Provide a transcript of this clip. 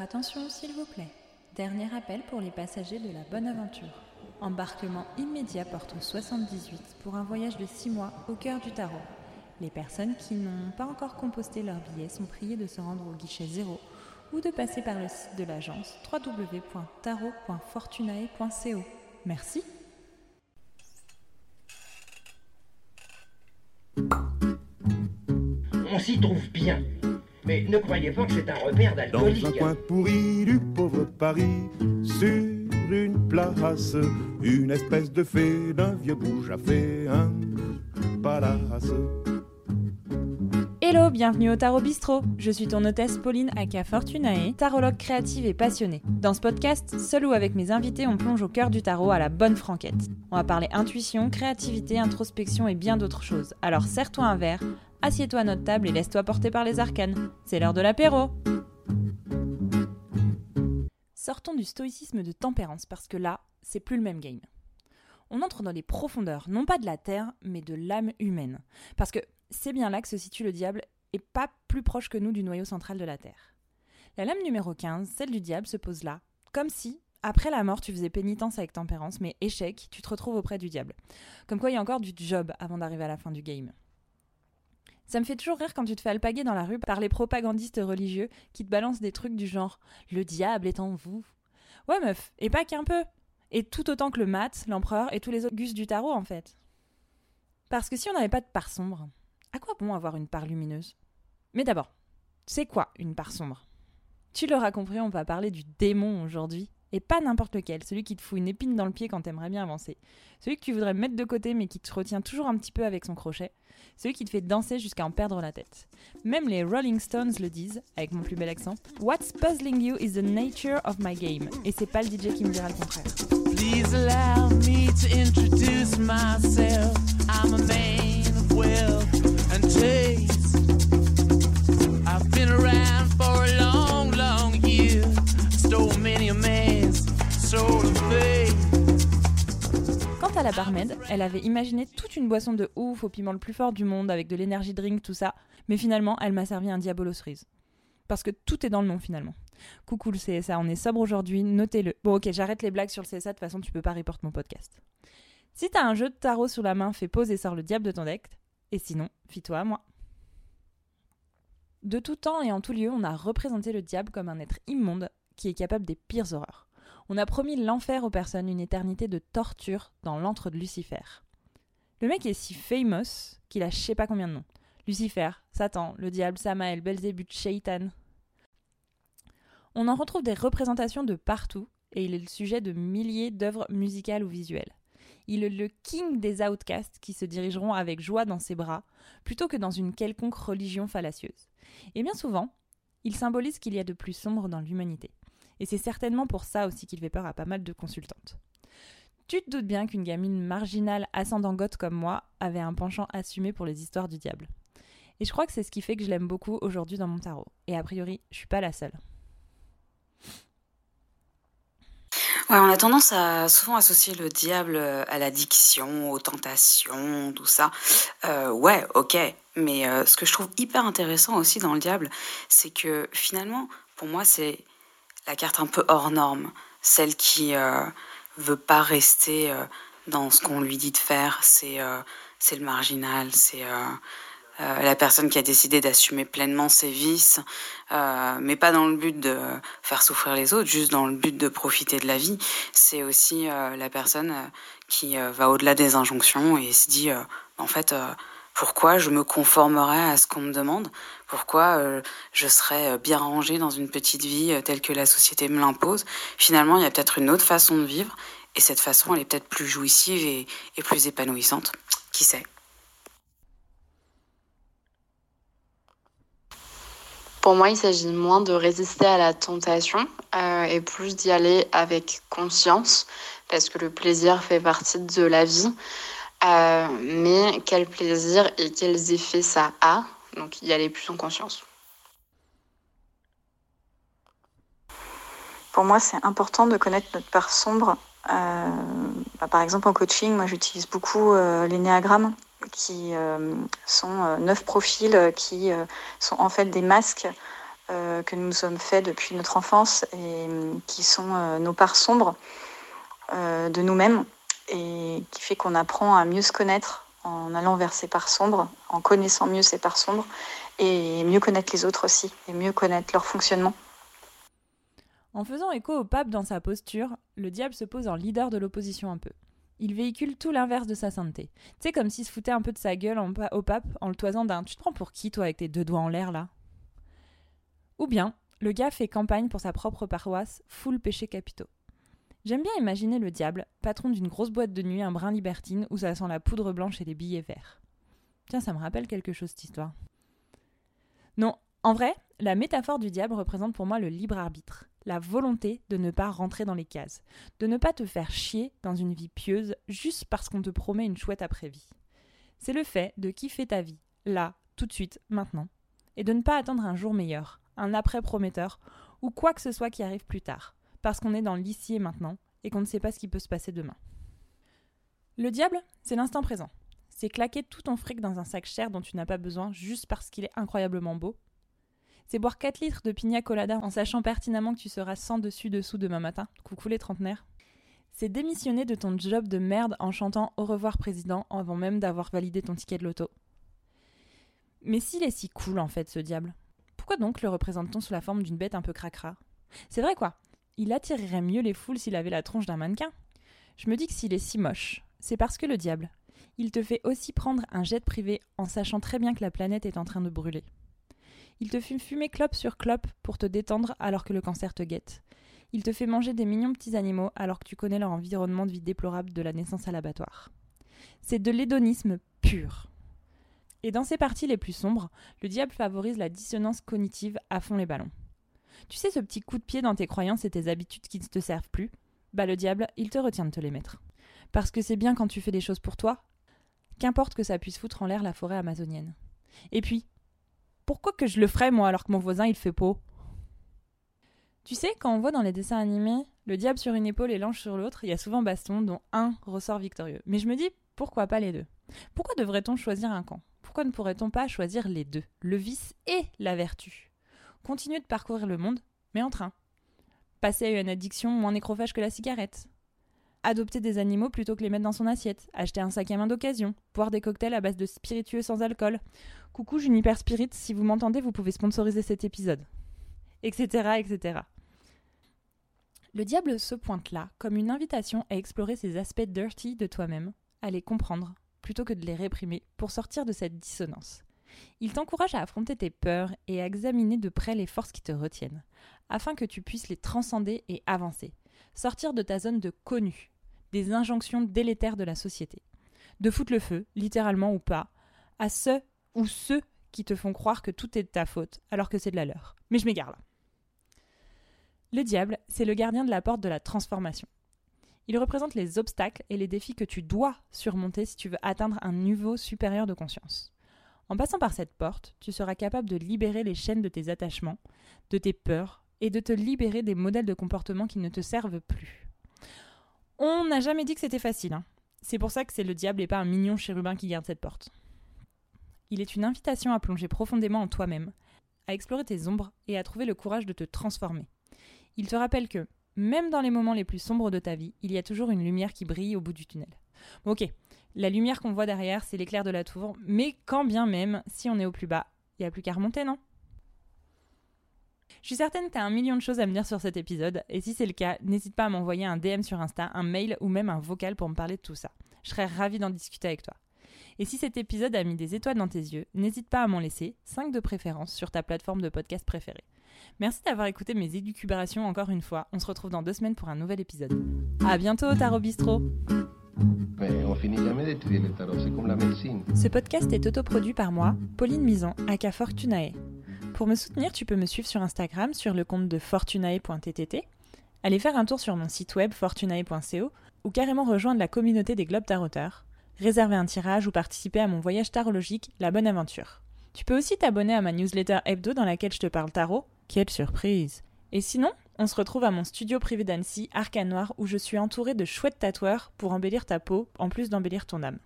Attention, s'il vous plaît. Dernier appel pour les passagers de la Bonne Aventure. Embarquement immédiat porte 78 pour un voyage de 6 mois au cœur du tarot. Les personnes qui n'ont pas encore composté leur billet sont priées de se rendre au guichet 0 ou de passer par le site de l'agence www.tarot.fortunae.co. Merci. On s'y trouve bien. Mais ne croyez pas que c'est un repère Dans un d'alcoolique. coin pourri du pauvre Paris, sur une place, une espèce de fée d'un vieux bouge a fait un palace. Hello, bienvenue au Tarot Bistrot. Je suis ton hôtesse Pauline Aka Fortunae, tarologue créative et passionnée. Dans ce podcast, seul ou avec mes invités, on plonge au cœur du tarot à la bonne franquette. On va parler intuition, créativité, introspection et bien d'autres choses. Alors serre-toi un verre, assieds-toi à notre table et laisse-toi porter par les arcanes. C'est l'heure de l'apéro. Sortons du stoïcisme de tempérance parce que là, c'est plus le même game. On entre dans les profondeurs, non pas de la terre, mais de l'âme humaine. Parce que c'est bien là que se situe le diable et pas plus proche que nous du noyau central de la Terre. La lame numéro 15, celle du diable, se pose là, comme si, après la mort, tu faisais pénitence avec tempérance, mais échec, tu te retrouves auprès du diable. Comme quoi il y a encore du job avant d'arriver à la fin du game. Ça me fait toujours rire quand tu te fais alpaguer dans la rue par les propagandistes religieux qui te balancent des trucs du genre Le diable est en vous. Ouais, meuf, et pas qu'un peu. Et tout autant que le mat, l'empereur et tous les autres gus du tarot, en fait. Parce que si on n'avait pas de part sombre, à quoi bon avoir une part lumineuse? Mais d'abord, c'est quoi une part sombre? Tu l'auras compris, on va parler du démon aujourd'hui. Et pas n'importe lequel, celui qui te fout une épine dans le pied quand t'aimerais bien avancer. Celui que tu voudrais mettre de côté mais qui te retient toujours un petit peu avec son crochet. Celui qui te fait danser jusqu'à en perdre la tête. Même les Rolling Stones le disent, avec mon plus bel accent. What's puzzling you is the nature of my game. Et c'est pas le DJ qui me dira le contraire. À la barmaid, elle avait imaginé toute une boisson de ouf au piment le plus fort du monde avec de l'énergie drink, tout ça, mais finalement, elle m'a servi un diabolo cerise. Parce que tout est dans le nom finalement. Coucou le CSA, on est sobre aujourd'hui, notez-le. Bon ok, j'arrête les blagues sur le CSA, de toute façon tu peux pas reporter mon podcast. Si t'as un jeu de tarot sous la main, fais pause et sors le diable de ton deck. Et sinon, fie-toi à moi. De tout temps et en tout lieu, on a représenté le diable comme un être immonde qui est capable des pires horreurs. On a promis l'enfer aux personnes, une éternité de torture dans l'antre de Lucifer. Le mec est si famous qu'il a je sais pas combien de noms. Lucifer, Satan, le diable, Samael, Belzébuth, Shaitan. On en retrouve des représentations de partout et il est le sujet de milliers d'œuvres musicales ou visuelles. Il est le king des outcasts qui se dirigeront avec joie dans ses bras plutôt que dans une quelconque religion fallacieuse. Et bien souvent, il symbolise ce qu'il y a de plus sombre dans l'humanité. Et c'est certainement pour ça aussi qu'il fait peur à pas mal de consultantes. Tu te doutes bien qu'une gamine marginale ascendant goth comme moi avait un penchant assumé pour les histoires du diable. Et je crois que c'est ce qui fait que je l'aime beaucoup aujourd'hui dans mon tarot. Et a priori, je suis pas la seule. Ouais, on a tendance à souvent associer le diable euh, à l'addiction, aux tentations, tout ça. Euh, ouais, ok. Mais euh, ce que je trouve hyper intéressant aussi dans le diable, c'est que finalement, pour moi, c'est la carte un peu hors norme, celle qui euh, veut pas rester euh, dans ce qu'on lui dit de faire. C'est euh, c'est le marginal, c'est euh, la personne qui a décidé d'assumer pleinement ses vices, mais pas dans le but de faire souffrir les autres, juste dans le but de profiter de la vie. C'est aussi la personne qui va au-delà des injonctions et se dit, en fait, pourquoi je me conformerais à ce qu'on me demande Pourquoi euh, je serais euh, bien rangée dans une petite vie euh, telle que la société me l'impose Finalement, il y a peut-être une autre façon de vivre, et cette façon, elle est peut-être plus jouissive et, plus épanouissante. Qui sait? Pour moi, il s'agit moins de résister à la tentation et plus d'y aller avec conscience, parce que le plaisir fait partie de la vie. Euh, mais quel plaisir et quels effets ça a, donc y aller plus en conscience. Pour moi, c'est important de connaître notre part sombre. Euh, bah, par exemple, en coaching, moi, j'utilise beaucoup euh, les néagrammes, qui euh, sont neuf profils qui sont en fait des masques que nous sommes faits depuis notre enfance et qui sont nos parts sombres de nous-mêmes et qui fait qu'on apprend à mieux se connaître en allant vers ces parts sombres, en connaissant mieux ces parts sombres et mieux connaître les autres aussi et mieux connaître leur fonctionnement. En faisant écho au pape dans sa posture, le diable se pose en leader de l'opposition un peu. Il véhicule tout l'inverse de sa sainteté. Sais, comme s'il se foutait un peu de sa gueule au pape en le toisant d'un Tu te prends pour qui, toi, avec tes deux doigts en l'air, là? Ou bien, le gars fait campagne pour sa propre paroisse, full péché capitaux. J'aime bien imaginer le diable, patron d'une grosse boîte de nuit un brin libertine où ça sent la poudre blanche et les billets verts. Tiens, ça me rappelle quelque chose, cette histoire. Non, en vrai, la métaphore du diable représente pour moi le libre arbitre, la volonté de ne pas rentrer dans les cases, de ne pas te faire chier dans une vie pieuse juste parce qu'on te promet une chouette après-vie. C'est le fait de kiffer ta vie, là, tout de suite, maintenant, et de ne pas attendre un jour meilleur, un après prometteur, ou quoi que ce soit qui arrive plus tard, parce qu'on est dans l'ici et maintenant, et qu'on ne sait pas ce qui peut se passer demain. Le diable, c'est l'instant présent. C'est claquer tout ton fric dans un sac cher dont tu n'as pas besoin juste parce qu'il est incroyablement beau. C'est boire 4 litres de pina colada en sachant pertinemment que tu seras sans dessus dessous demain matin. Coucou les trentenaires. C'est démissionner de ton job de merde en chantant Au revoir président avant même d'avoir validé ton ticket de loto. Mais s'il est si cool en fait ce diable, pourquoi donc le représente-t-on sous la forme d'une bête un peu cracra? C'est vrai quoi, il attirerait mieux les foules s'il avait la tronche d'un mannequin. Je me dis que s'il est si moche, c'est parce que le diable, il te fait aussi prendre un jet privé en sachant très bien que la planète est en train de brûler. Il te fait fumer clope sur clope pour te détendre alors que le cancer te guette. Il te fait manger des mignons petits animaux alors que tu connais leur environnement de vie déplorable de la naissance à l'abattoir. C'est de l'hédonisme pur. Et dans ses parties les plus sombres, le diable favorise la dissonance cognitive à fond les ballons. Tu sais ce petit coup de pied dans tes croyances et tes habitudes qui ne te servent plus? Bah le diable, il te retient de te les mettre. Parce que c'est bien quand tu fais des choses pour toi, qu'importe que ça puisse foutre en l'air la forêt amazonienne. Et puis, pourquoi que je le ferais moi alors que mon voisin il fait peau? Tu sais, quand on voit dans les dessins animés le diable sur une épaule et l'ange sur l'autre, il y a souvent baston dont un ressort victorieux. Mais je me dis, pourquoi pas les deux? Pourquoi devrait-on choisir un camp? Pourquoi ne pourrait-on pas choisir les deux, le vice et la vertu Continuer de parcourir le monde, mais en train. Passer à une addiction moins nécrophage que la cigarette. Adopter des animaux plutôt que les mettre dans son assiette. Acheter un sac à main d'occasion. Boire des cocktails à base de spiritueux sans alcool. Coucou Juniper Spirit, si vous m'entendez, vous pouvez sponsoriser cet épisode. Etc. etc. Le diable se pointe là comme une invitation à explorer ces aspects dirty de toi-même, à les comprendre, plutôt que de les réprimer, pour sortir de cette dissonance. Il t'encourage à affronter tes peurs et à examiner de près les forces qui te retiennent, afin que tu puisses les transcender et avancer, sortir de ta zone de connu, des injonctions délétères de la société, de foutre le feu, littéralement ou pas, à ceux ou ceux qui te font croire que tout est de ta faute, alors que c'est de la leur. Mais je m'égare là. Le diable, c'est le gardien de la porte de la transformation. Il représente les obstacles et les défis que tu dois surmonter si tu veux atteindre un niveau supérieur de conscience. En passant par cette porte, tu seras capable de libérer les chaînes de tes attachements, de tes peurs, et de te libérer des modèles de comportement qui ne te servent plus. On n'a jamais dit que c'était facile. Hein. C'est pour ça que c'est le diable et pas un mignon chérubin qui garde cette porte. Il est une invitation à plonger profondément en toi-même, à explorer tes ombres et à trouver le courage de te transformer. Il te rappelle que, même dans les moments les plus sombres de ta vie, il y a toujours une lumière qui brille au bout du tunnel. Ok, la lumière qu'on voit derrière, c'est l'éclair de la tour, mais quand bien même, si on est au plus bas, il n'y a plus qu'à remonter, non? Je suis certaine que tu as un million de choses à me dire sur cet épisode, et si c'est le cas, n'hésite pas à m'envoyer un DM sur Insta, un mail ou même un vocal pour me parler de tout ça. Je serais ravie d'en discuter avec toi. Et si cet épisode a mis des étoiles dans tes yeux, n'hésite pas à m'en laisser, 5 de préférence, sur ta plateforme de podcast préférée. Merci d'avoir écouté mes élucubrations encore une fois. On se retrouve dans deux semaines pour un nouvel épisode. À bientôt, Tarot Bistro Mais on finit jamais d'étudier c'est comme la médecine. Ce podcast est autoproduit par moi, Pauline Mison, aka Fortunae. Pour me soutenir, tu peux me suivre sur Instagram sur le compte de fortunae.ttt, aller faire un tour sur mon site web fortunae.co ou carrément rejoindre la communauté des Globes Taroteurs, réserver un tirage ou participer à mon voyage tarologique La Bonne Aventure. Tu peux aussi t'abonner à ma newsletter hebdo dans laquelle je te parle tarot. Quelle surprise Et sinon, on se retrouve à mon studio privé d'Annecy, Arcane Noir, où je suis entourée de chouettes tatoueurs pour embellir ta peau, en plus d'embellir ton âme.